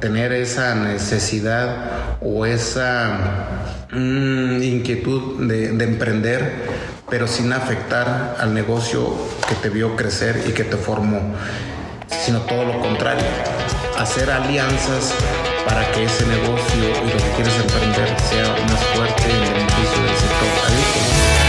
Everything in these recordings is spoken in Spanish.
tener esa necesidad o esa mm, inquietud de, de emprender, pero sin afectar al negocio que te vio crecer y que te formó, sino todo lo contrario, hacer alianzas para que ese negocio y lo que quieres emprender sea más fuerte en beneficio del sector agrícola.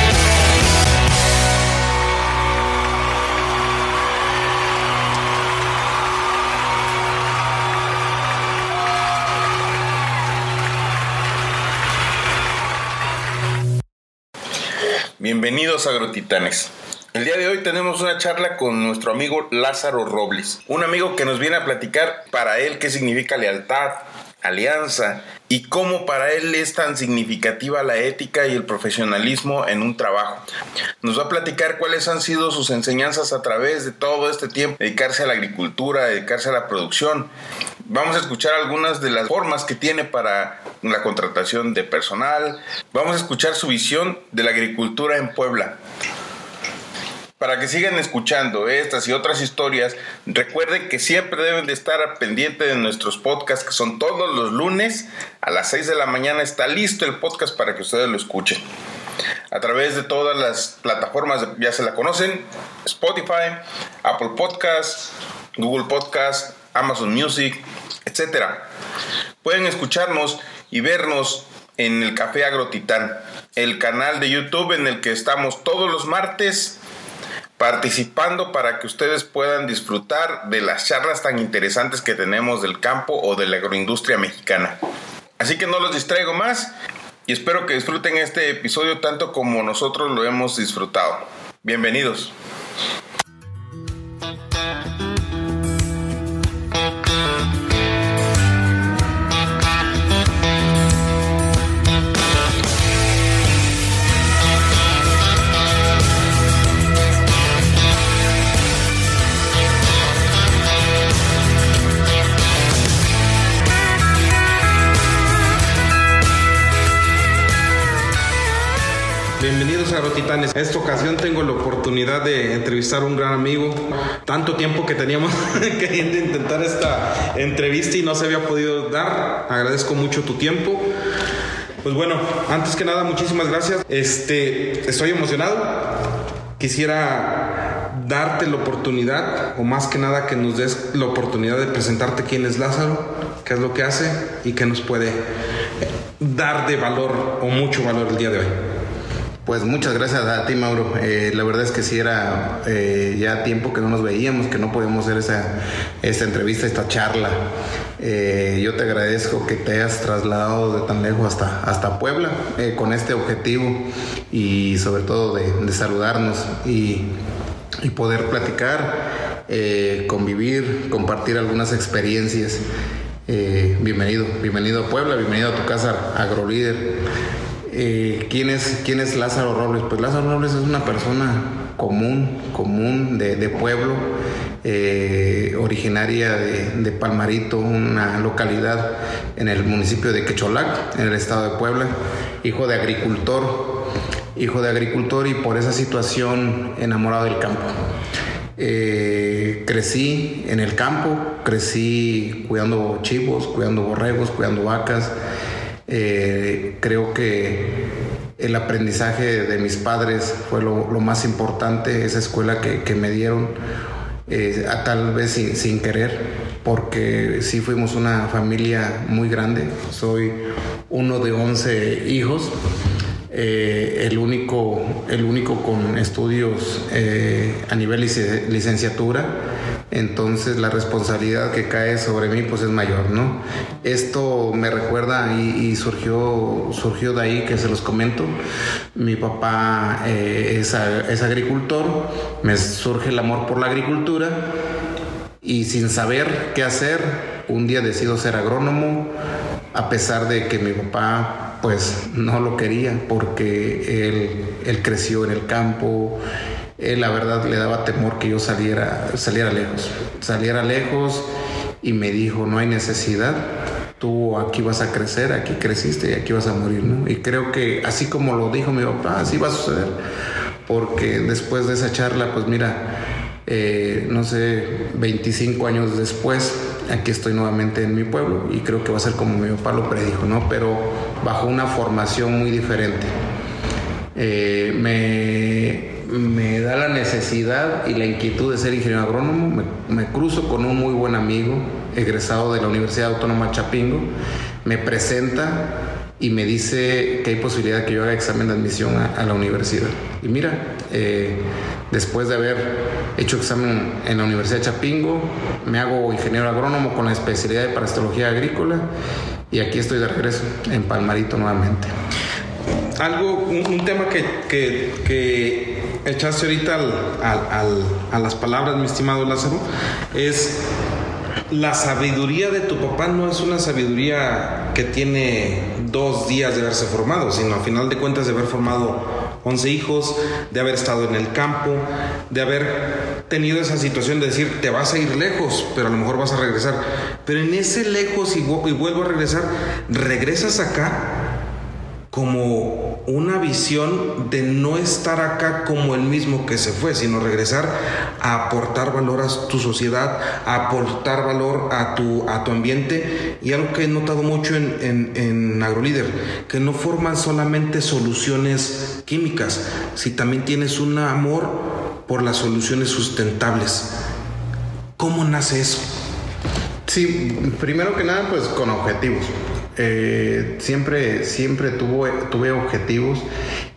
Bienvenidos Agrotitanes. El día de hoy tenemos una charla con nuestro amigo Lázaro Robles, un amigo que nos viene a platicar para él qué significa lealtad, alianza y cómo para él es tan significativa la ética y el profesionalismo en un trabajo. Nos va a platicar cuáles han sido sus enseñanzas a través de todo este tiempo, dedicarse a la agricultura, dedicarse a la producción. Vamos a escuchar algunas de las formas que tiene para la contratación de personal. Vamos a escuchar su visión de la agricultura en Puebla. Para que sigan escuchando estas y otras historias, recuerden que siempre deben de estar pendientes de nuestros podcasts que son todos los lunes a las 6 de la mañana. Está listo el podcast para que ustedes lo escuchen. A través de todas las plataformas, ya se la conocen, Spotify, Apple Podcasts, Google Podcasts, Amazon Music, etc. Pueden escucharnos y vernos en el Café Agrotitán, el canal de YouTube en el que estamos todos los martes participando para que ustedes puedan disfrutar de las charlas tan interesantes que tenemos del campo o de la agroindustria mexicana. Así que no los distraigo más y espero que disfruten este episodio tanto como nosotros lo hemos disfrutado. Bienvenidos. A Agrotitanes. En esta ocasión tengo la oportunidad de entrevistar a un gran amigo. Tanto tiempo que teníamos queriendo intentar esta entrevista y no se había podido dar. Agradezco mucho tu tiempo. Pues bueno, antes que nada, muchísimas gracias. Este, estoy emocionado. Quisiera darte la oportunidad, o más que nada que nos des la oportunidad de presentarte quién es Lázaro, qué es lo que hace y qué nos puede dar de valor o mucho valor el día de hoy. Pues muchas gracias a ti, Mauro. Eh, la verdad es que sí era eh, ya tiempo que no nos veíamos, que no podíamos hacer esa, esta entrevista, esta charla. Eh, yo te agradezco que te hayas trasladado de tan lejos hasta, hasta Puebla con este objetivo y sobre todo de, saludarnos y, y, poder platicar, convivir, compartir algunas experiencias. bienvenido, bienvenido a Puebla, bienvenido a tu casa AgroLíder. Eh, ¿quién, es, ¿Quién es Lázaro Robles? Pues Lázaro Robles es una persona común, común de, pueblo, eh, originaria de, de, Palmarito, una localidad en el municipio de Quecholac, en el estado de Puebla, hijo de agricultor, hijo de agricultor y por esa situación enamorado del campo. Eh, crecí en el campo, crecí cuidando chivos, cuidando borregos, cuidando vacas. Eh, creo que el aprendizaje de mis padres fue lo, más importante, esa escuela que, me dieron, eh, tal vez sin, querer, porque sí fuimos una familia muy grande. Soy uno de 11 hijos. Eh, el, único, el único con estudios a nivel lic licenciatura, entonces la responsabilidad que cae sobre mí pues es mayor, ¿no? Esto me recuerda y, surgió, surgió de ahí que se los comento, mi papá eh, es, agricultor, me surge el amor por la agricultura y sin saber qué hacer, un día decido ser agrónomo, a pesar de que mi papá pues no lo quería porque él creció en el campo, él la verdad le daba temor que yo saliera, saliera lejos, saliera lejos y me dijo, no hay necesidad, tú aquí vas a crecer, aquí creciste y aquí vas a morir, ¿no? Y creo que así como lo dijo mi papá, así va a suceder, porque después de esa charla, pues mira, eh, no sé, 25 años después, aquí estoy nuevamente en mi pueblo y creo que va a ser como mi papá lo predijo, ¿no? Pero bajo una formación muy diferente. Eh, me, me, da la necesidad y la inquietud de ser ingeniero agrónomo. Me, cruzo con un muy buen amigo, egresado de la Universidad Autónoma Chapingo. Me presenta y me dice que hay posibilidad de que yo haga examen de admisión a, la universidad. Y mira, eh, después de haber hecho examen en la Universidad de Chapingo, me hago ingeniero agrónomo con la especialidad de parasitología agrícola y aquí estoy de regreso en Palmarito nuevamente. Algo, un, tema que, que, echaste ahorita a las palabras, mi estimado Lázaro, es la sabiduría de tu papá no es una sabiduría que tiene dos días de haberse formado, sino a final de cuentas de haber formado 11 hijos, de haber estado en el campo, de haber tenido esa situación de decir, te vas a ir lejos, pero a lo mejor vas a regresar. Pero en ese lejos y vuelvo a regresar, regresas acá como una visión de no estar acá como el mismo que se fue, sino regresar a aportar valor a tu sociedad, a aportar valor a tu, a tu ambiente. Y algo que he notado mucho en, en, en AgroLíder, que no forman solamente soluciones químicas, si también tienes un amor por las soluciones sustentables. ¿Cómo nace eso? Sí, primero que nada, pues con objetivos. Eh, siempre, siempre tuve, objetivos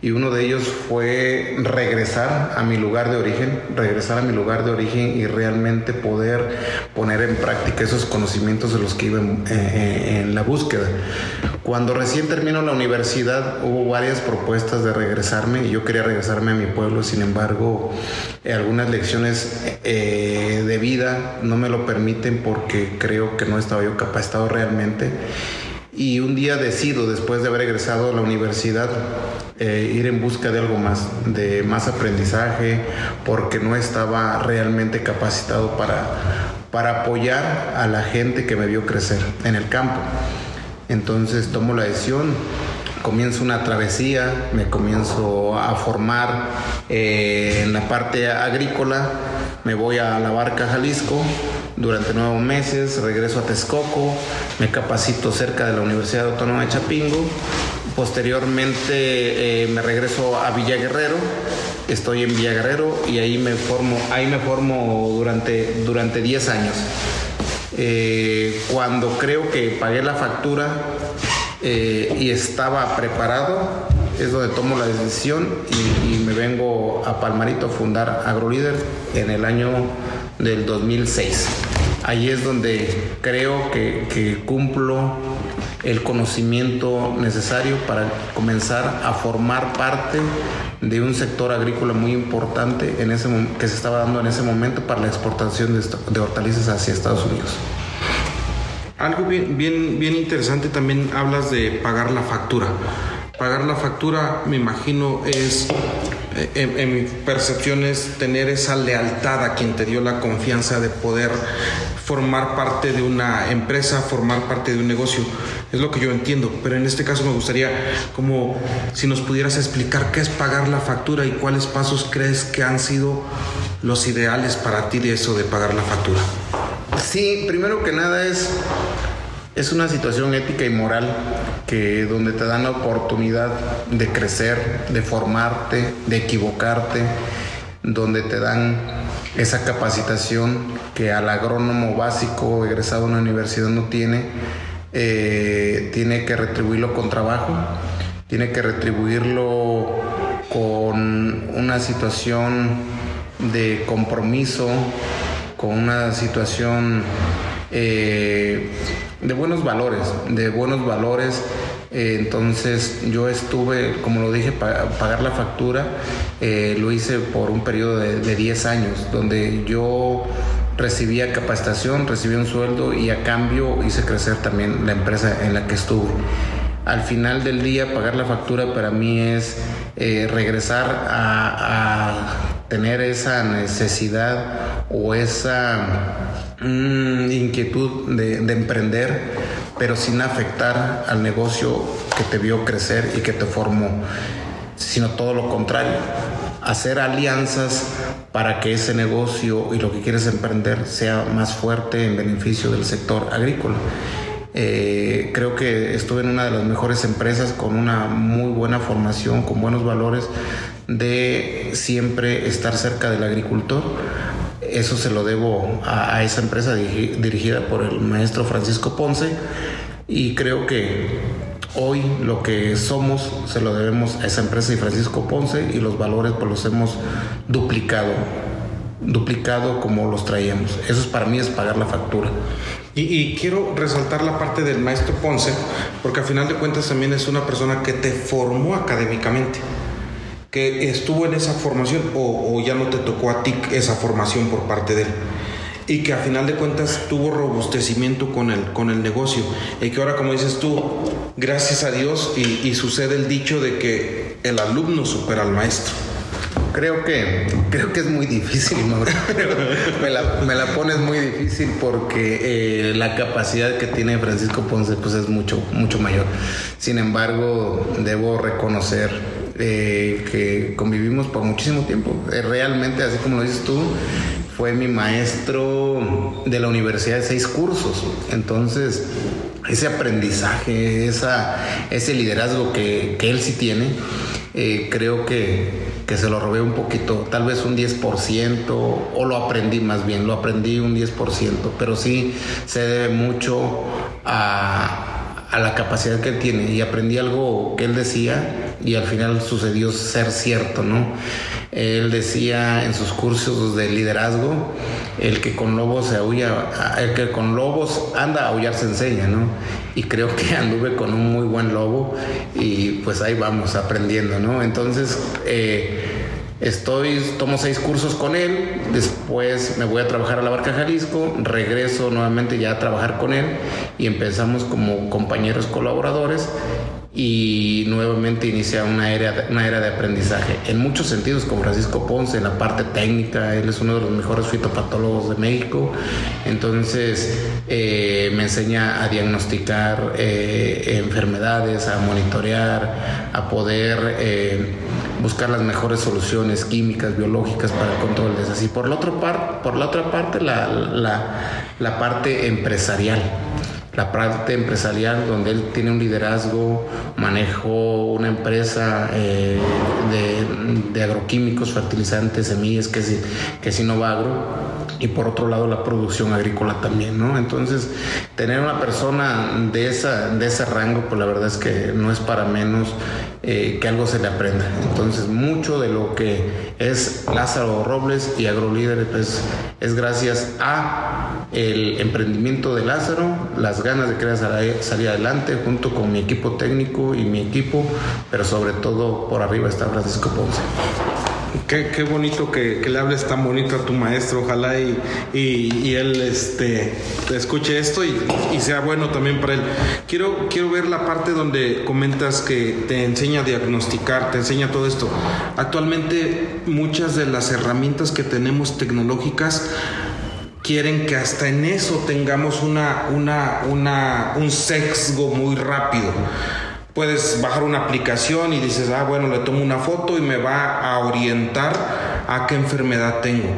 y uno de ellos fue regresar a mi lugar de origen, regresar a mi lugar de origen y realmente poder poner en práctica esos conocimientos de los que iba en, eh, la búsqueda. Cuando recién terminó la universidad hubo varias propuestas de regresarme y yo quería regresarme a mi pueblo, sin embargo algunas lecciones de vida no me lo permiten porque creo que no estaba yo capacitado realmente y un día decido, después de haber egresado a la universidad, eh, ir en busca de algo más, de más aprendizaje, porque no estaba realmente capacitado para, para apoyar a la gente que me vio crecer en el campo. Entonces tomo la decisión, comienzo una travesía, me comienzo a formar eh, en la parte agrícola, me voy a la barca Jalisco, durante nueve meses, regreso a Texcoco, me capacito cerca de la Universidad Autónoma de Chapingo, posteriormente eh, me regreso a Villa Guerrero, estoy en Villa Guerrero y ahí me formo, ahí me formo durante, durante 10 años. Eh, cuando creo que pagué la factura eh, y estaba preparado, es donde tomo la decisión y, me vengo a Palmarito a fundar AgroLíder en el año del 2006. Ahí es donde creo que, cumplo el conocimiento necesario para comenzar a formar parte de un sector agrícola muy importante en ese, que se estaba dando en ese momento para la exportación de, de hortalizas hacia Estados Unidos. Algo bien, bien, bien interesante también hablas de pagar la factura. Pagar la factura, me imagino, es, eh, en, mi percepción, es tener esa lealtad a quien te dio la confianza de poder formar parte de una empresa, formar parte de un negocio. Es lo que yo entiendo, pero en este caso me gustaría como si nos pudieras explicar qué es pagar la factura y cuáles pasos crees que han sido los ideales para ti de eso de pagar la factura. Sí, primero que nada es es una situación ética y moral que donde te dan la oportunidad de crecer, de formarte, de equivocarte, donde te dan esa capacitación que al agrónomo básico egresado de una universidad no tiene, eh, tiene que retribuirlo con trabajo, tiene que retribuirlo con una situación de compromiso, con una situación eh, de buenos valores, de buenos valores. Eh, entonces yo estuve, como lo dije, para pagar la factura, eh, lo hice por un periodo de, de 10 años, donde yo recibía capacitación, recibía un sueldo y a cambio hice crecer también la empresa en la que estuve. Al final del día, pagar la factura para mí es regresar a, a tener esa necesidad o esa Mm, inquietud de, emprender, pero sin afectar al negocio que te vio crecer y que te formó, sino todo lo contrario, hacer alianzas para que ese negocio y lo que quieres emprender sea más fuerte en beneficio del sector agrícola. Eh, creo que estuve en una de las mejores empresas con una muy buena formación, con buenos valores de siempre estar cerca del agricultor. Eso se lo debo a, esa empresa dirigida por el maestro Francisco Ponce y creo que hoy lo que somos se lo debemos a esa empresa y Francisco Ponce y los valores pues los hemos duplicado duplicado como los traíamos. Eso es para mí es pagar la factura. Y, quiero resaltar la parte del maestro Ponce, porque al final de cuentas también es una persona que te formó académicamente, que estuvo en esa formación o, ya no te tocó a ti esa formación por parte de él y que a final de cuentas tuvo robustecimiento con el, con el negocio y que ahora como dices tú, gracias a Dios y, y sucede el dicho de que el alumno supera al maestro. Creo que, creo que es muy difícil, me, la, me la pones muy difícil porque eh, la capacidad que tiene Francisco Ponce pues es mucho, mucho mayor. Sin embargo, debo reconocer eh, que convivimos por muchísimo tiempo. Eh, realmente, así como lo dices tú, fue mi maestro de la universidad de seis cursos. Entonces, ese aprendizaje, ese liderazgo que, que él sí tiene, eh, creo que, que, se lo robé un poquito, tal vez un 10%, o lo aprendí más bien, lo aprendí un 10%, pero sí se debe mucho a, a la capacidad que él tiene y aprendí algo que él decía y al final sucedió ser cierto, ¿no? Él decía en sus cursos de liderazgo, el que con lobos se aúlla, el que con lobos anda a aullar se enseña, ¿no? Y creo que anduve con un muy buen lobo y pues ahí vamos aprendiendo, ¿no? Entonces, eh, Estoy, tomo seis cursos con él, después me voy a trabajar a la Barca Jalisco, regreso nuevamente ya a trabajar con él y empezamos como compañeros colaboradores y nuevamente inicia una era, una era de aprendizaje. En muchos sentidos, con Francisco Ponce, en la parte técnica, él es uno de los mejores fitopatólogos de México, entonces eh, me enseña a diagnosticar eh, enfermedades, a monitorear, a poder eh, buscar las mejores soluciones químicas, biológicas para el control de esas. Y por la otra, par, por la otra parte, la, la parte empresarial la parte empresarial donde él tiene un liderazgo, manejo una empresa eh, de, agroquímicos, fertilizantes, semillas, que es, que es Innovagro y por otro lado la producción agrícola también, ¿no? Entonces, tener una persona de, esa, de ese rango, pues la verdad es que no es para menos eh, que algo se le aprenda. Entonces, mucho de lo que es Lázaro Robles y AgroLíder pues, es gracias a el emprendimiento de Lázaro, las ganas de querer salir adelante junto con mi equipo técnico y mi equipo, pero sobre todo por arriba está Francisco Ponce. Qué, bonito que, le hables tan bonito a tu maestro, ojalá y, y, él este, escuche esto y, sea bueno también para él. Quiero, quiero ver la parte donde comentas que te enseña a diagnosticar, te enseña todo esto. Actualmente muchas de las herramientas que tenemos tecnológicas quieren que hasta en eso tengamos una, una, una, un sesgo muy rápido Puedes bajar una aplicación y dices, ah, bueno, le tomo una foto y me va a orientar a qué enfermedad tengo,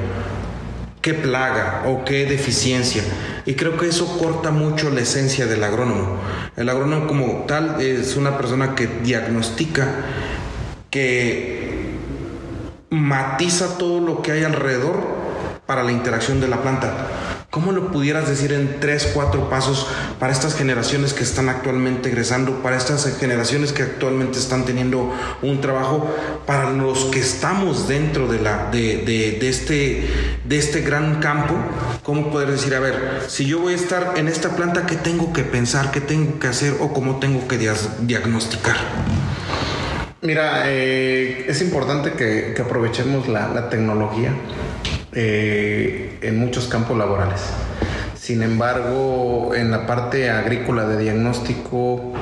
qué plaga o qué deficiencia. Y creo que eso corta mucho la esencia del agrónomo. El agrónomo como tal es una persona que diagnostica, que matiza todo lo que hay alrededor para la interacción de la planta. ¿Cómo lo pudieras decir en tres, cuatro pasos para estas generaciones que están actualmente egresando, para estas generaciones que actualmente están teniendo un trabajo, para los que estamos dentro de, la, de, de, este, de este gran campo? ¿Cómo poder decir, a ver, si yo voy a estar en esta planta, ¿qué tengo que pensar, qué tengo que hacer o cómo tengo que diagnosticar? Mira, eh, es importante que, aprovechemos la tecnología eh, en muchos campos laborales. Sin embargo, en la parte agrícola de diagnóstico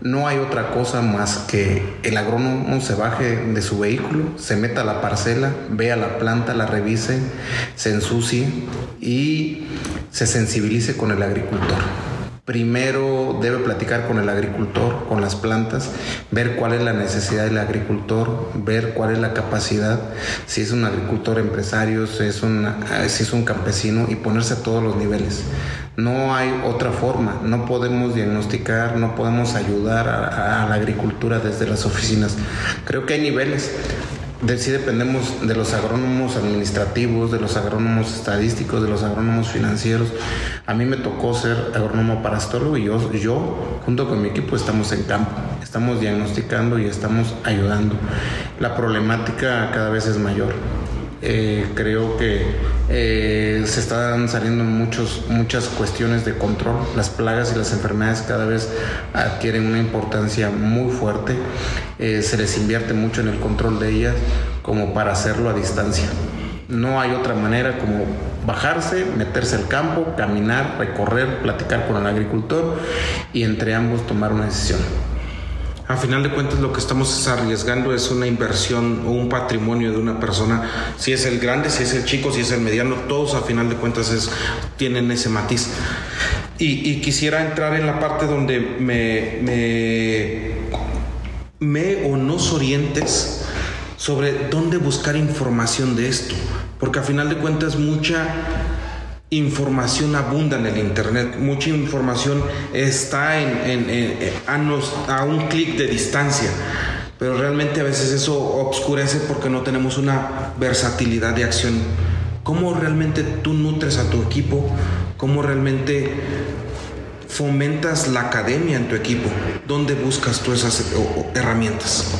no hay otra cosa más que el agrónomo se baje de su vehículo, se meta a la parcela, vea la planta, la revise, se ensucie y se sensibilice con el agricultor primero debe platicar con el agricultor, con las plantas, ver cuál es la necesidad del agricultor, ver cuál es la capacidad, si es un agricultor empresario, si es, si es un campesino y ponerse a todos los niveles. No hay otra forma, no podemos diagnosticar, no podemos ayudar a la agricultura desde las oficinas. Creo que hay niveles de, sí dependemos de los agrónomos administrativos, de los agrónomos estadísticos, de los agrónomos financieros. A mí me tocó ser agrónomo parastólogo y yo, yo junto con mi equipo estamos en campo, estamos diagnosticando y estamos ayudando. La problemática cada vez es mayor. Eh, creo que eh, se están saliendo muchos, muchas cuestiones de control. Las plagas y las enfermedades cada vez adquieren una importancia muy fuerte. Eh, se les invierte mucho en el control de ellas como para hacerlo a distancia. No hay otra manera como bajarse, meterse al campo, caminar, recorrer, platicar con el agricultor y entre ambos tomar una decisión. A final de cuentas lo que estamos arriesgando es una inversión o un patrimonio de una persona, si es el grande, si es el chico, si es el mediano, todos a final de cuentas tienen ese matiz. Y, quisiera entrar en la parte donde me, me, me o nos orientes sobre dónde buscar información de esto, porque a final de cuentas mucha información abunda en el Internet, mucha información está a, un clic de distancia, pero realmente a veces eso obscurece porque no tenemos una versatilidad de acción. ¿Cómo realmente tú nutres a tu equipo? ¿Cómo realmente fomentas la academia en tu equipo? ¿Dónde buscas tú esas herramientas?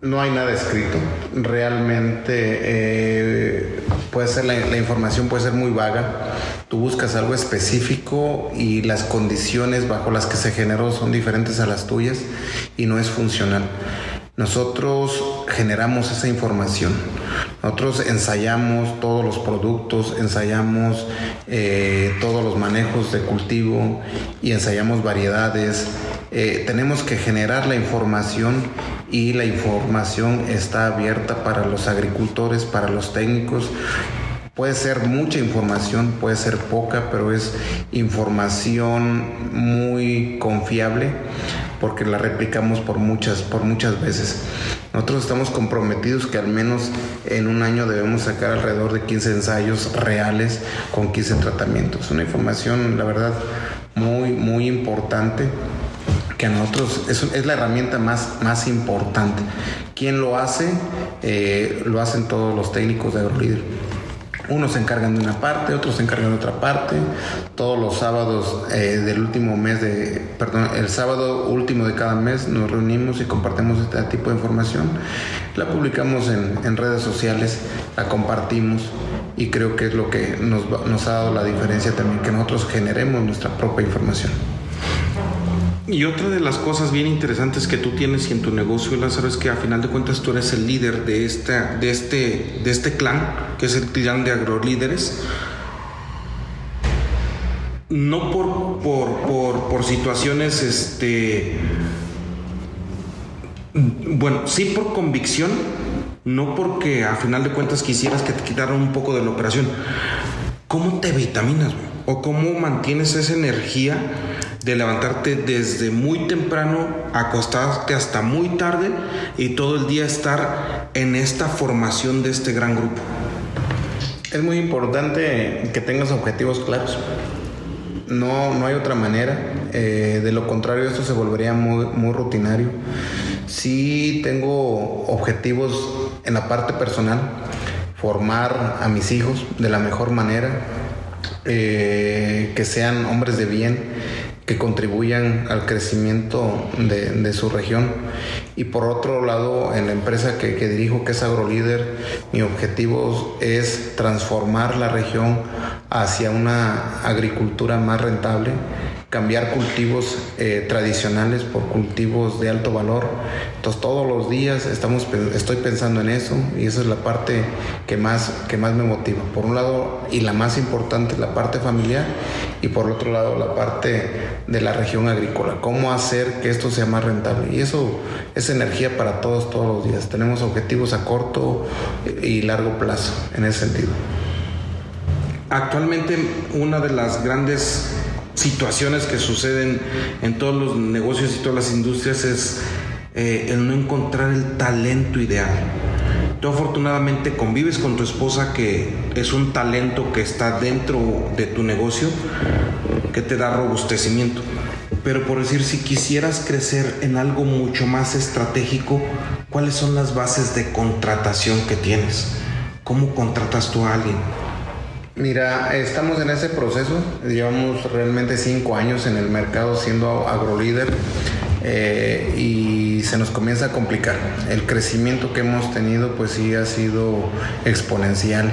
No hay nada escrito. Realmente eh, puede ser la, información puede ser muy vaga. Tú buscas algo específico y las condiciones bajo las que se generó son diferentes a las tuyas y no es funcional. Nosotros generamos esa información. Nosotros ensayamos todos los productos, ensayamos eh, todos los manejos de cultivo y ensayamos variedades. Eh, tenemos que generar la información y la información está abierta para los agricultores, para los técnicos. Puede ser mucha información, puede ser poca, pero es información muy confiable porque la replicamos por muchas, por muchas veces. Nosotros estamos comprometidos que al menos en un año debemos sacar alrededor de 15 ensayos reales con 15 tratamientos. Una información, la verdad, muy, muy importante que a nosotros es, la herramienta más, más importante. ¿Quién lo hace? Eh, lo hacen todos los técnicos de AgroLíder. Unos se encargan de una parte, otros se encargan de otra parte. Todos los sábados eh, del último mes de, perdón, el sábado último de cada mes nos reunimos y compartimos este tipo de información. La publicamos en, en redes sociales, la compartimos y creo que es lo que nos, nos ha dado la diferencia también, que nosotros generemos nuestra propia información. Y otra de las cosas bien interesantes que tú tienes en tu negocio, Lázaro, es que a final de cuentas tú eres el líder de, esta, de, este, de este clan, que es el clan de agrolíderes. No por, por, por, situaciones, este, bueno, sí por convicción, no porque a final de cuentas quisieras que te quitaran un poco de la operación. ¿Cómo te vitaminas? ¿O cómo mantienes esa energía? de levantarte desde muy temprano, acostarte hasta muy tarde y todo el día estar en esta formación de este gran grupo. Es muy importante que tengas objetivos claros. No, no hay otra manera. Eh, de lo contrario, esto se volvería muy, muy rutinario. Sí tengo objetivos en la parte personal, formar a mis hijos de la mejor manera, eh, que sean hombres de bien, que contribuyan al crecimiento de, su región. Y por otro lado, en la empresa que, que dirijo, que es AgroLíder, mi objetivo es transformar la región hacia una agricultura más rentable cambiar cultivos eh, tradicionales por cultivos de alto valor. Entonces todos los días estamos, estoy pensando en eso y esa es la parte que más, que más me motiva. Por un lado, y la más importante, la parte familiar y por otro lado, la parte de la región agrícola. Cómo hacer que esto sea más rentable. Y eso es energía para todos, todos los días. Tenemos objetivos a corto y largo plazo en ese sentido. Actualmente una de las grandes situaciones que suceden en todos los negocios y todas las industrias es eh, el no encontrar el talento ideal. Tú afortunadamente convives con tu esposa que es un talento que está dentro de tu negocio que te da robustecimiento. Pero por decir, si quisieras crecer en algo mucho más estratégico, ¿cuáles son las bases de contratación que tienes? ¿Cómo contratas tú a alguien? Mira, estamos en ese proceso. Llevamos realmente cinco años en el mercado siendo agrolíder eh, y se nos comienza a complicar. El crecimiento que hemos tenido pues sí ha sido exponencial.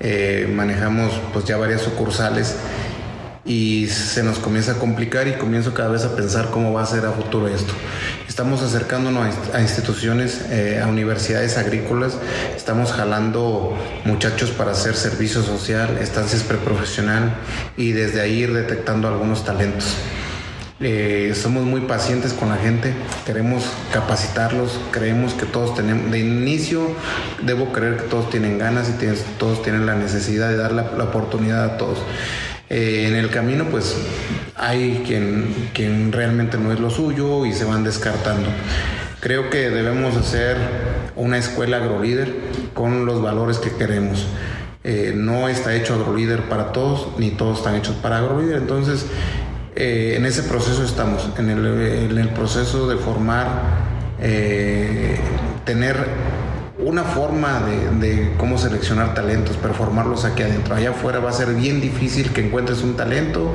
Eh, manejamos pues ya varias sucursales y se nos comienza a complicar y comienzo cada vez a pensar cómo va a ser a futuro esto. Estamos acercándonos a instituciones, eh, a universidades agrícolas, estamos jalando muchachos para hacer servicio social, estancias preprofesional y desde ahí ir detectando algunos talentos. Eh, somos muy pacientes con la gente, queremos capacitarlos, creemos que todos tenemos, de inicio debo creer que todos tienen ganas y todos tienen la necesidad de dar la, oportunidad a todos. Eh, en el camino pues hay quien, quien realmente no es lo suyo y se van descartando. Creo que debemos hacer una escuela agrolíder con los valores que queremos. Eh, no está hecho agrolíder para todos, ni todos están hechos para agrolíder. Entonces, eh, en ese proceso estamos, en el, proceso de formar, tener una forma de, cómo seleccionar talentos, pero formarlos aquí adentro. Allá afuera va a ser bien difícil que encuentres un talento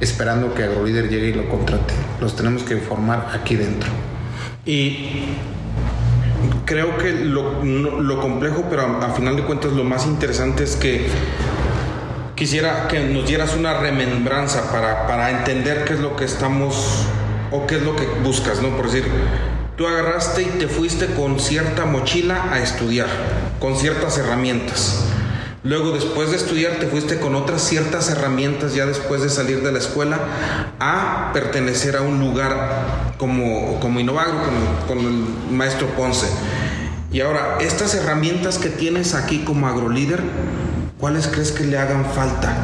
esperando que AgroLíder llegue y lo contrate. Los tenemos que formar aquí dentro. Y creo que lo, complejo, pero a final de cuentas lo más interesante es que quisiera que nos dieras una remembranza para, para entender qué es lo que estamos o qué es lo que buscas, ¿no? Por decir, tú agarraste y te fuiste con cierta mochila a estudiar, con ciertas herramientas. Luego, después de estudiar, te fuiste con otras ciertas herramientas, ya después de salir de la escuela, a pertenecer a un lugar como, como con, con el maestro Ponce. Y ahora, estas herramientas que tienes aquí como agrolíder, ¿cuáles crees que le hagan falta?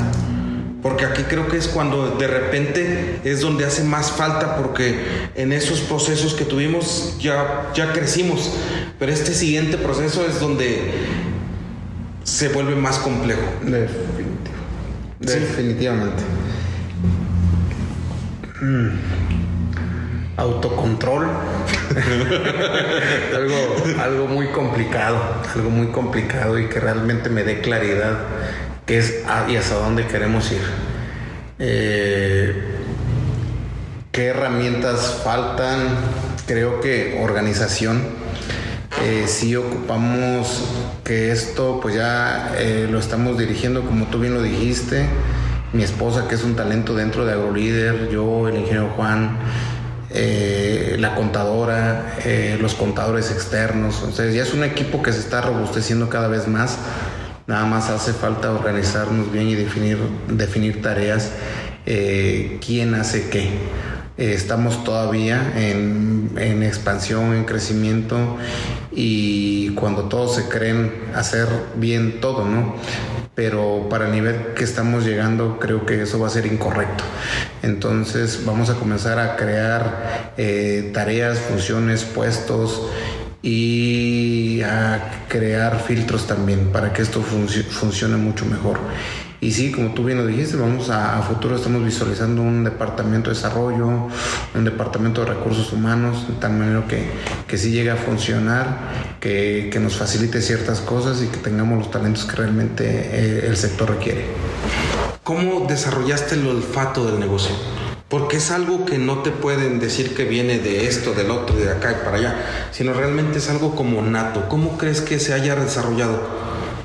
Porque aquí creo que es cuando de repente es donde hace más falta porque en esos procesos que tuvimos ya, ya crecimos, pero este siguiente proceso es donde se vuelve más complejo. Definitivamente. Mm. Autocontrol. algo, algo muy complicado, algo muy complicado y que realmente me dé claridad qué es y hasta dónde queremos ir. Eh, ¿Qué herramientas faltan? Creo que organización. Eh, si ocupamos que esto pues ya eh, lo estamos dirigiendo como tú bien lo dijiste mi esposa que es un talento dentro de AgroLíder yo el ingeniero Juan la contadora, los contadores externos. Entonces ya es un equipo que se está robusteciendo cada vez más. Nada más hace falta organizarnos bien y definir, definir tareas, eh, quién hace qué. estamos todavía en, en, expansión, en crecimiento y cuando todos se creen hacer bien todo, ¿no? pero para el nivel que estamos llegando creo que eso va a ser incorrecto. Entonces vamos a comenzar a crear eh, tareas, funciones, puestos y a crear filtros también para que esto funcione mucho mejor. Y sí, como tú bien lo dijiste, vamos a, futuro estamos visualizando un departamento de desarrollo, un departamento de recursos humanos, de tal manera que, que sí llegue a funcionar, que, que, nos facilite ciertas cosas y que tengamos los talentos que realmente eh, el sector requiere. ¿Cómo desarrollaste el olfato del negocio? Porque es algo que no te pueden decir que viene de esto, del otro, de acá y para allá, sino realmente es algo como nato. ¿Cómo crees que se haya desarrollado?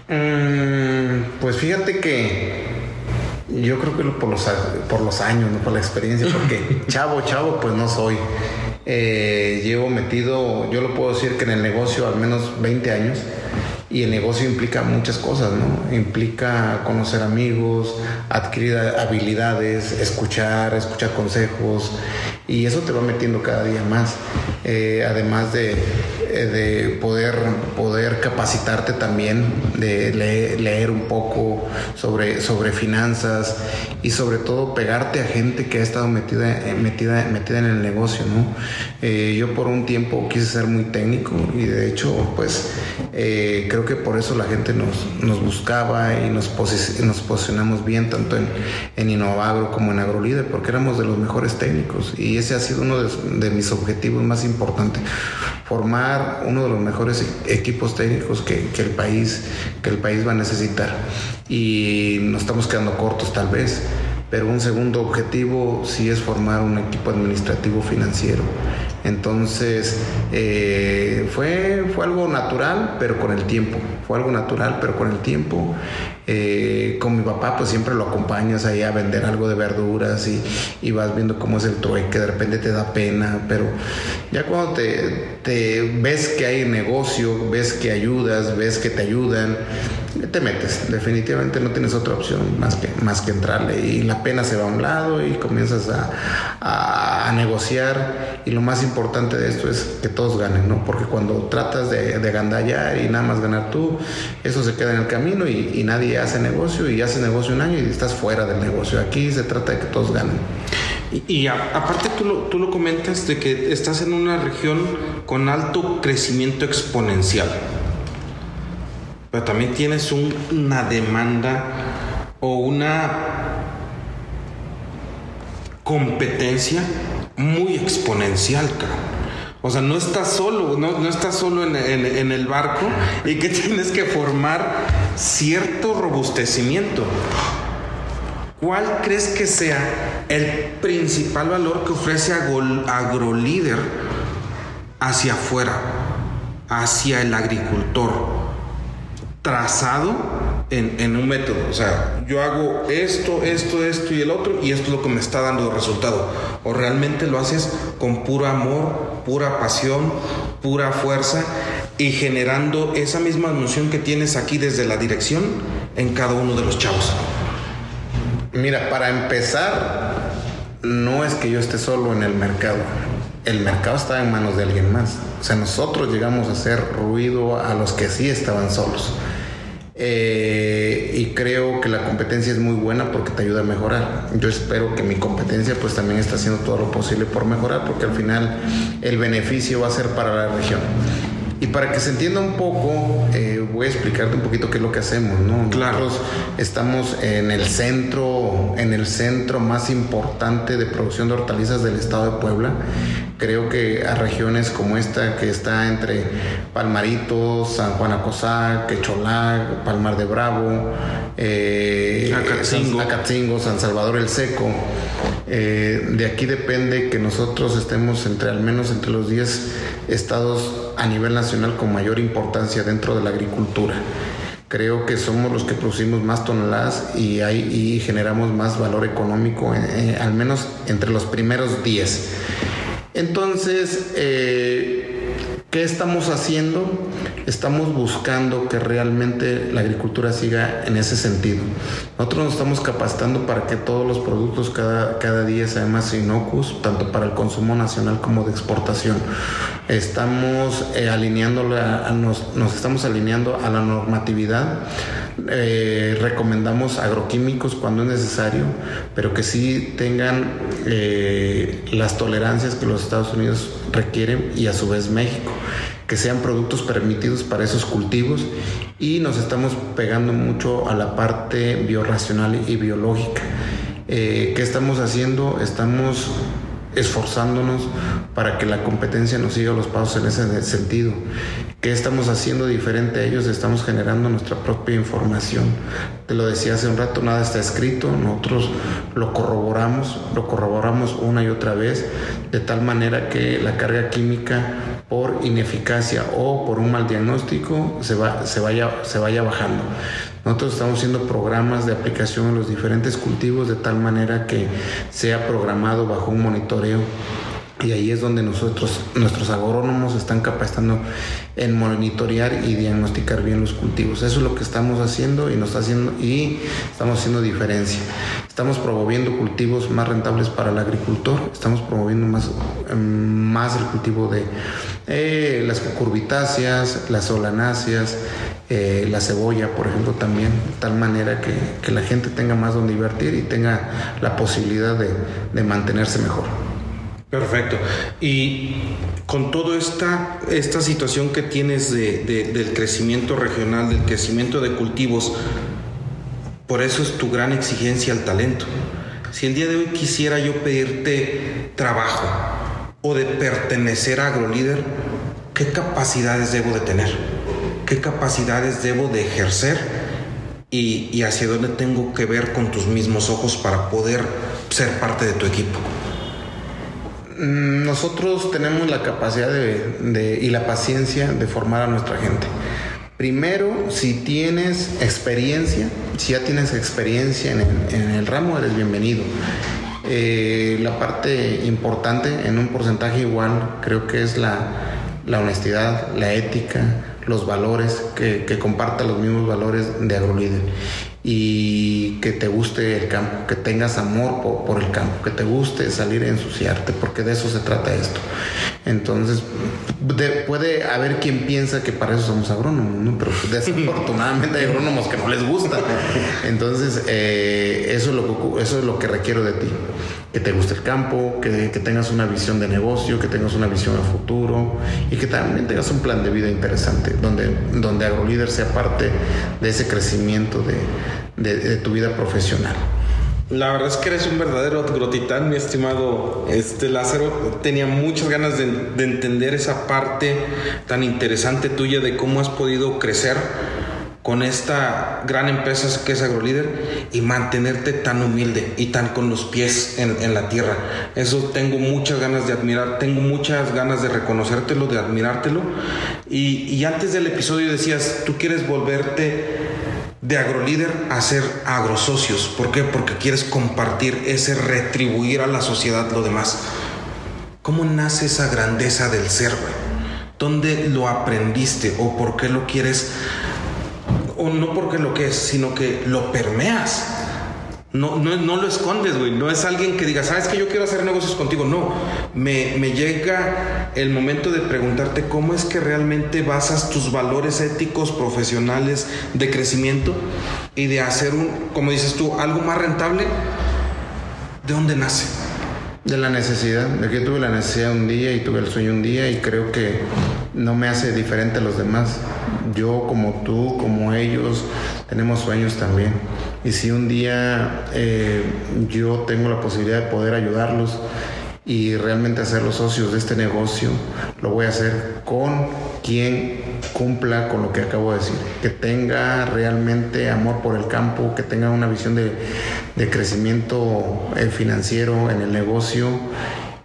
Mm, pues fíjate que yo creo que por los, por los años, no por la experiencia, porque chavo, chavo, pues no soy. Eh, llevo metido, yo lo puedo decir que en el negocio al menos 20 años y el negocio implica muchas cosas, ¿no? Implica conocer amigos, adquirir habilidades, escuchar, escuchar consejos, Y eso te va metiendo cada día más. Eh, además de, de, poder, poder capacitarte también, de leer, un poco sobre, sobre finanzas y sobre todo pegarte a gente que ha estado metida, metida, metida en el negocio. ¿no? yo por un tiempo quise ser muy técnico y de hecho pues creo que por eso la gente nos, nos buscaba y nos, nos posicionamos bien tanto en, en Innovagro como en AgroLíder porque éramos de los mejores técnicos y ese ha sido uno de, mis objetivos más importantes formar uno de los mejores equipos técnicos que, que, el país que el país va a necesitar y nos estamos quedando cortos tal vez pero un segundo objetivo sí es formar un equipo administrativo financiero entonces, eh, fue, fue algo natural, pero con el tiempo. Fue algo natural, pero con el tiempo. Eh, con mi papá, pues siempre lo acompañas ahí a vender algo de verduras y, vas viendo cómo es el trueque. De repente te da pena, pero ya cuando te, ves que hay negocio, ves que ayudas, ves que te ayudan, te metes. Definitivamente no tienes otra opción más que, más que entrarle. Y la pena se va a un lado y comienzas a, a negociar. Y lo más importante importante de esto es que todos ganen, ¿no? Porque cuando tratas de, de gandallar y nada más ganar tú, eso se queda en el camino y, nadie hace negocio y hace negocio un año y estás fuera del negocio. Aquí se trata de que todos ganen. Y, aparte tú lo, tú lo comentas de que estás en una región con alto crecimiento exponencial, pero también tienes una demanda o una competencia muy exponencial, O sea, no estás solo, no, no estás solo en, en, el barco y que tienes que formar cierto robustecimiento. ¿Cuál crees que sea el principal valor que ofrece AgroLíder hacia afuera, hacia el agricultor? Trazado en, un método. O sea, yo hago esto, esto, esto y el otro, y esto es lo que me está dando resultado. O realmente lo haces con puro amor, pura pasión, pura fuerza y generando esa misma emoción que tienes aquí desde la dirección en cada uno de los chavos. Mira, para empezar, no es que yo esté solo en el mercado. El mercado está en manos de alguien más. O sea, nosotros llegamos a hacer ruido a los que sí estaban solos. Eh, y creo que la competencia es muy buena porque te ayuda a mejorar. Yo espero que mi competencia pues también está haciendo todo lo posible por mejorar porque al final el beneficio va a ser para la región. Y para que se entienda un poco, eh, voy a explicarte un poquito qué es lo que hacemos, ¿no? Nosotros estamos en el centro, en el centro más importante de producción de hortalizas del estado de Puebla. Creo que a regiones como esta, que está entre Palmarito, San Juan Acosá, Quecholá, Palmar de Bravo, eh, Acatzingo. San Salvador el Seco, eh, de aquí depende que nosotros estemos entre al menos entre los 10 estados a nivel nacional con mayor importancia dentro de la agricultura. Creo que somos los que producimos más toneladas y, generamos más valor económico, eh, al menos entre los primeros 10. Entonces, eh, ¿Qué estamos haciendo? Estamos buscando que realmente la agricultura siga en ese sentido. Nosotros nos estamos capacitando para que todos los productos cada, cada día sean más inocuos, tanto para el consumo nacional como de exportación. Estamos eh, nos, estamos alineando a la normatividad. Eh, recomendamos agroquímicos cuando es necesario, pero que sí tengan eh, las tolerancias que los Estados Unidos requieren y a su vez México que sean productos permitidos para esos cultivos y nos estamos pegando mucho a la parte biorracional y biológica. Eh, ¿Qué estamos haciendo? Estamos esforzándonos para que la competencia nos siga los pasos en ese sentido. ¿Qué estamos haciendo diferente a ellos? Estamos generando nuestra propia información. Te lo decía hace un rato, nada está escrito, nosotros lo corroboramos, lo corroboramos una y otra vez, de tal manera que la carga química por ineficacia o por un mal diagnóstico se, va, se, vaya, se vaya bajando. Nosotros estamos haciendo programas de aplicación en los diferentes cultivos de tal manera que sea programado bajo un monitoreo Y ahí es donde nosotros, nuestros agrónomos están capacitando en monitorear y diagnosticar bien los cultivos. Eso es lo que estamos haciendo y nos está haciendo y estamos haciendo diferencia. Estamos promoviendo cultivos más rentables para el agricultor. Estamos promoviendo más, em, más el cultivo de eh, las cucurbitáceas, las solanáceas, eh, la cebolla, por ejemplo, también, de tal manera que, que, la gente tenga más donde invertir y tenga la posibilidad de, de mantenerse mejor. Perfecto. Y con toda esta, esta situación que tienes de, del crecimiento regional, del crecimiento de cultivos, por eso es tu gran exigencia al talento. Si el día de hoy quisiera yo pedirte trabajo o de pertenecer a AgroLíder, ¿qué capacidades debo de tener? ¿Qué capacidades debo de ejercer? Y, y hacia dónde tengo que ver con tus mismos ojos para poder ser parte de tu equipo. Mm, nosotros tenemos la capacidad de, y la paciencia de formar a nuestra gente. Primero, si tienes experiencia, si ya tienes experiencia en el, ramo, eres bienvenido. Eh, la parte importante en un porcentaje igual creo que es la, honestidad, la ética, los valores, que, que comparta los mismos valores de AgroLíder y que te guste el campo, que tengas amor por, el campo, que te guste salir a ensuciarte, porque de eso se trata esto. Entonces, puede haber quien piensa que para eso somos agrónomos, ¿no? pero desafortunadamente hay agrónomos que no les gusta. Entonces, eh, eso, es lo que, eso es lo que requiero de ti que te guste el campo, que, tengas una visión de negocio, que tengas una visión a futuro y que también tengas un plan de vida interesante, donde, donde AgroLíder sea parte de ese crecimiento de, tu vida profesional. La verdad es que eres un verdadero grotitán, mi estimado este Lázaro. Tenía muchas ganas de, de entender esa parte tan interesante tuya de cómo has podido crecer con esta gran empresa que es AgroLíder y mantenerte tan humilde y tan con los pies en, la tierra. Eso tengo muchas ganas de admirar, tengo muchas ganas de reconocértelo, de admirártelo. Y, y antes del episodio decías, tú quieres volverte de agrolíder a ser agrosocios. ¿Por qué? Porque quieres compartir ese retribuir a la sociedad lo demás. ¿Cómo nace esa grandeza del ser, ¿Dónde lo aprendiste o por qué lo quieres o no porque lo que es, sino que lo permeas. No, no, no lo escondes, güey. No es alguien que diga, sabes que yo quiero hacer negocios contigo. No, me, me llega el momento de preguntarte cómo es que realmente basas tus valores éticos, profesionales, de crecimiento y de hacer un, como dices tú, algo más rentable. ¿De dónde nace? De la necesidad, de que tuve la necesidad un día y tuve el sueño un día y creo que no me hace diferente a los demás. Yo como tú, como ellos, tenemos sueños también. Y si un día eh, yo tengo la posibilidad de poder ayudarlos y realmente hacer los socios de este negocio, lo voy a hacer con quien cumpla con lo que acabo de decir, que tenga realmente amor por el campo, que tenga una visión de, crecimiento eh, financiero en el negocio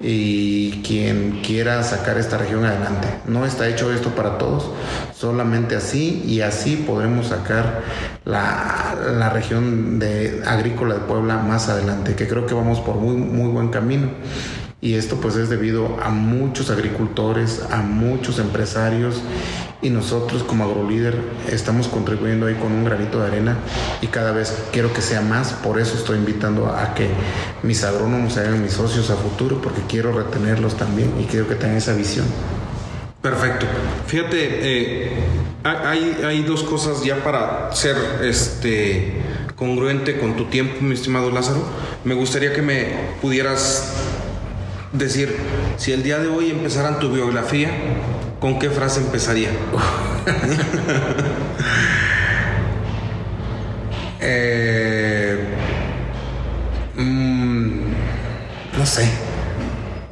y quien quiera sacar esta región adelante. No está hecho esto para todos, solamente así y así podremos sacar la, la región de agrícola de Puebla más adelante, que creo que vamos por muy, muy buen camino y esto pues es debido a muchos agricultores, a muchos empresarios y nosotros como agrolíder estamos contribuyendo ahí con un granito de arena y cada vez quiero que sea más, por eso estoy invitando a que mis agrónomos se hagan mis socios a futuro porque quiero retenerlos también y quiero que tengan esa visión. Perfecto. Fíjate, eh, hay, hay dos cosas ya para ser este congruente con tu tiempo, mi estimado Lázaro. Me gustaría que me pudieras decir, si el día de hoy empezaran tu biografía, ¿con qué frase empezaría? Eh, mm, no sé.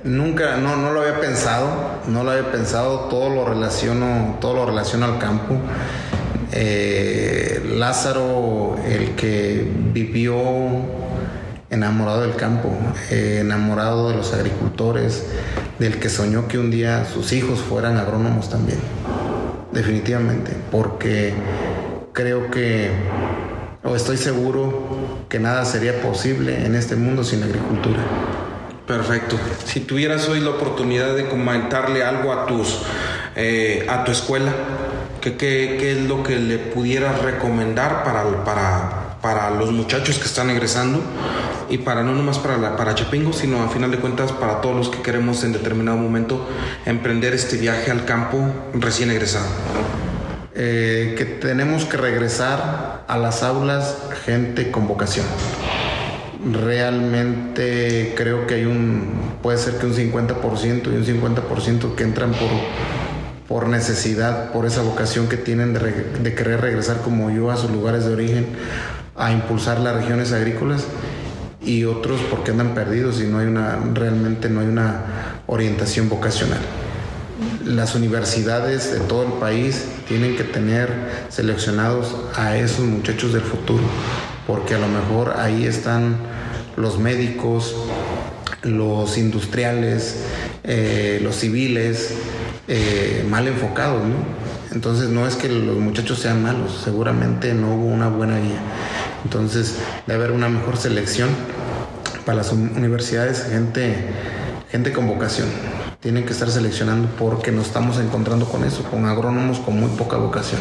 Nunca, no, no lo había pensado, no lo había pensado, todo lo relaciono, todo lo relaciono al campo. Eh, Lázaro, el que vivió enamorado del campo, eh, enamorado de los agricultores, del que soñó que un día sus hijos fueran agrónomos también. Definitivamente, porque creo que, o estoy seguro que nada sería posible en este mundo sin agricultura. Perfecto. Si tuvieras hoy la oportunidad de comentarle algo a tus eh, a tu escuela, ¿qué, qué, es lo que le pudieras recomendar para, para, para los muchachos que están egresando y para no nomás para para Chapingo, sino a final de cuentas para todos los que queremos en determinado momento emprender este viaje al campo recién egresado? Eh, que tenemos que regresar a las aulas gente con vocación realmente creo que hay un, puede ser que un 50% y un 50% que entran por, por necesidad, por esa vocación que tienen de, querer regresar como yo a sus lugares de origen, a impulsar las regiones agrícolas y otros porque andan perdidos y no hay una, realmente no hay una orientación vocacional. Las universidades de todo el país tienen que tener seleccionados a esos muchachos del futuro, porque a lo mejor ahí están los médicos, los industriales, eh, los civiles, eh, mal enfocados, ¿no? Entonces no es que los muchachos sean malos, seguramente no hubo una buena guía. Entonces debe haber una mejor selección para las universidades, gente, gente con vocación. Tienen que estar seleccionando porque nos estamos encontrando con eso, con agrónomos con muy poca vocación.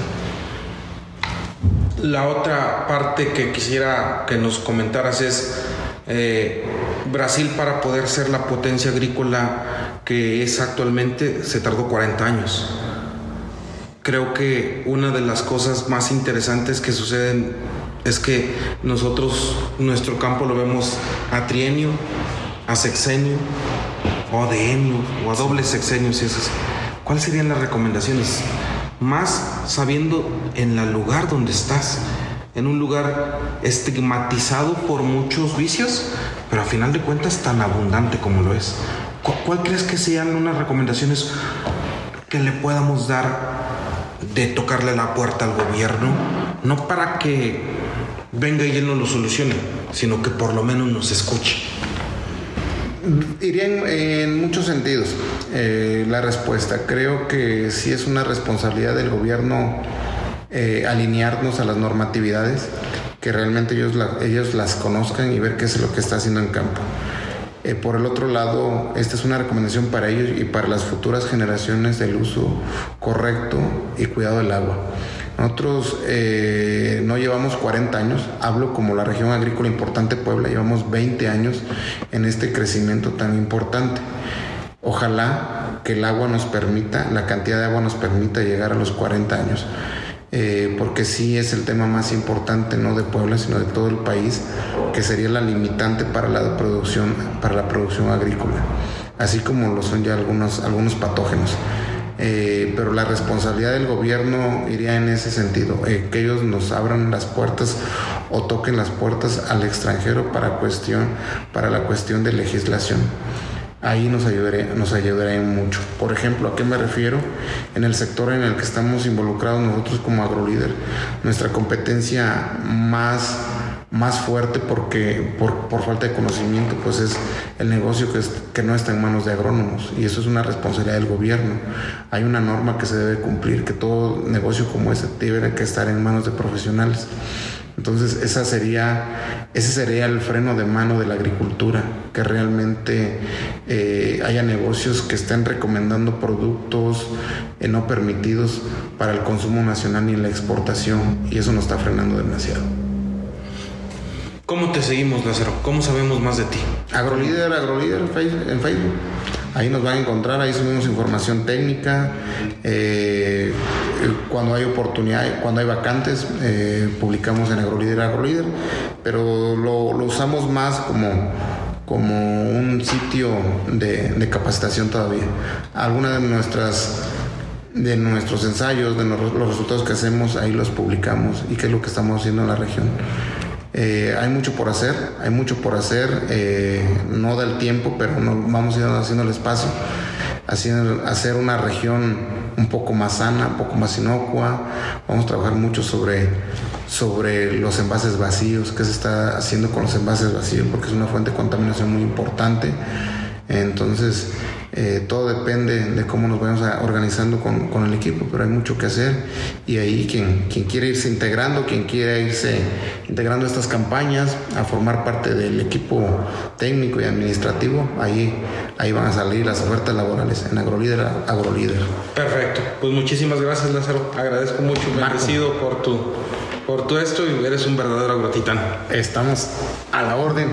La otra parte que quisiera que nos comentaras es eh, Brasil para poder ser la potencia agrícola que es actualmente se tardó 40 años. Creo que una de las cosas más interesantes que suceden es que nosotros nuestro campo lo vemos a trienio, a sexenio, o a decenio, o a doble sexenio, si es ¿Cuáles serían las recomendaciones? Más sabiendo en el lugar donde estás en un lugar estigmatizado por muchos vicios, pero a final de cuentas tan abundante como lo es. ¿Cuál crees que sean unas recomendaciones que le podamos dar de tocarle la puerta al gobierno? No para que venga y él no lo solucione, sino que por lo menos nos escuche. Iría en, muchos sentidos eh, la respuesta. Creo que sí es una responsabilidad del gobierno eh, alinearnos a las normatividades, que realmente ellos, ellos las conozcan y ver qué es lo que está haciendo en campo. Eh, por el otro lado, esta es una recomendación para ellos y para las futuras generaciones del uso correcto y cuidado del agua. Nosotros eh, no llevamos 40 años, hablo como la región agrícola importante Puebla, llevamos 20 años en este crecimiento tan importante. Ojalá que el agua nos permita, la cantidad de agua nos permita llegar a los 40 años. Eh, porque sí es el tema más importante no de Puebla, sino de todo el país, que sería la limitante para la producción, para la producción agrícola, así como lo son ya algunos, algunos patógenos. Eh, pero la responsabilidad del gobierno iría en ese sentido, eh, que ellos nos abran las puertas o toquen las puertas al extranjero para, cuestión, para la cuestión de legislación ahí nos ayudaría, nos ayudaría mucho. Por ejemplo, ¿a qué me refiero? En el sector en el que estamos involucrados nosotros como agrolíder, nuestra competencia más, más fuerte porque por, falta de conocimiento, pues es el negocio que, no está en manos de agrónomos y eso es una responsabilidad del gobierno. Hay una norma que se debe cumplir, que todo negocio como ese debe que estar en manos de profesionales. Entonces esa sería, ese sería el freno de mano de la agricultura, que realmente eh, haya negocios que estén recomendando productos eh, no permitidos para el consumo nacional ni la exportación, y eso nos está frenando demasiado. ¿Cómo te seguimos, Lázaro? ¿Cómo sabemos más de ti? Agrolíder, Agrolíder en Facebook. Ahí nos van a encontrar, ahí subimos información técnica. Eh, cuando hay oportunidad, cuando hay vacantes, eh, publicamos en AgroLíder AgroLíder, pero lo, usamos más como, como un sitio de, capacitación todavía. Algunas de nuestras de nuestros ensayos, de los, resultados que hacemos, ahí los publicamos y qué es lo que estamos haciendo en la región. Eh, hay mucho por hacer, hay mucho por hacer, eh, no da el tiempo, pero vamos a ir haciendo el espacio, haciendo, hacer una región un poco más sana, un poco más inocua, vamos a trabajar mucho sobre, sobre los envases vacíos, qué se está haciendo con los envases vacíos, porque es una fuente de contaminación muy importante, entonces Eh, todo depende de cómo nos vayamos organizando con, con, el equipo, pero hay mucho que hacer y ahí quien, quien quiere irse integrando, quien quiere irse integrando estas campañas, a formar parte del equipo técnico y administrativo, ahí, ahí van a salir las ofertas laborales en AgroLíder, AgroLíder. Perfecto, pues muchísimas gracias Lázaro, agradezco mucho, agradecido por tu, por tu esto y eres un verdadero agrotitán. Estamos a la orden.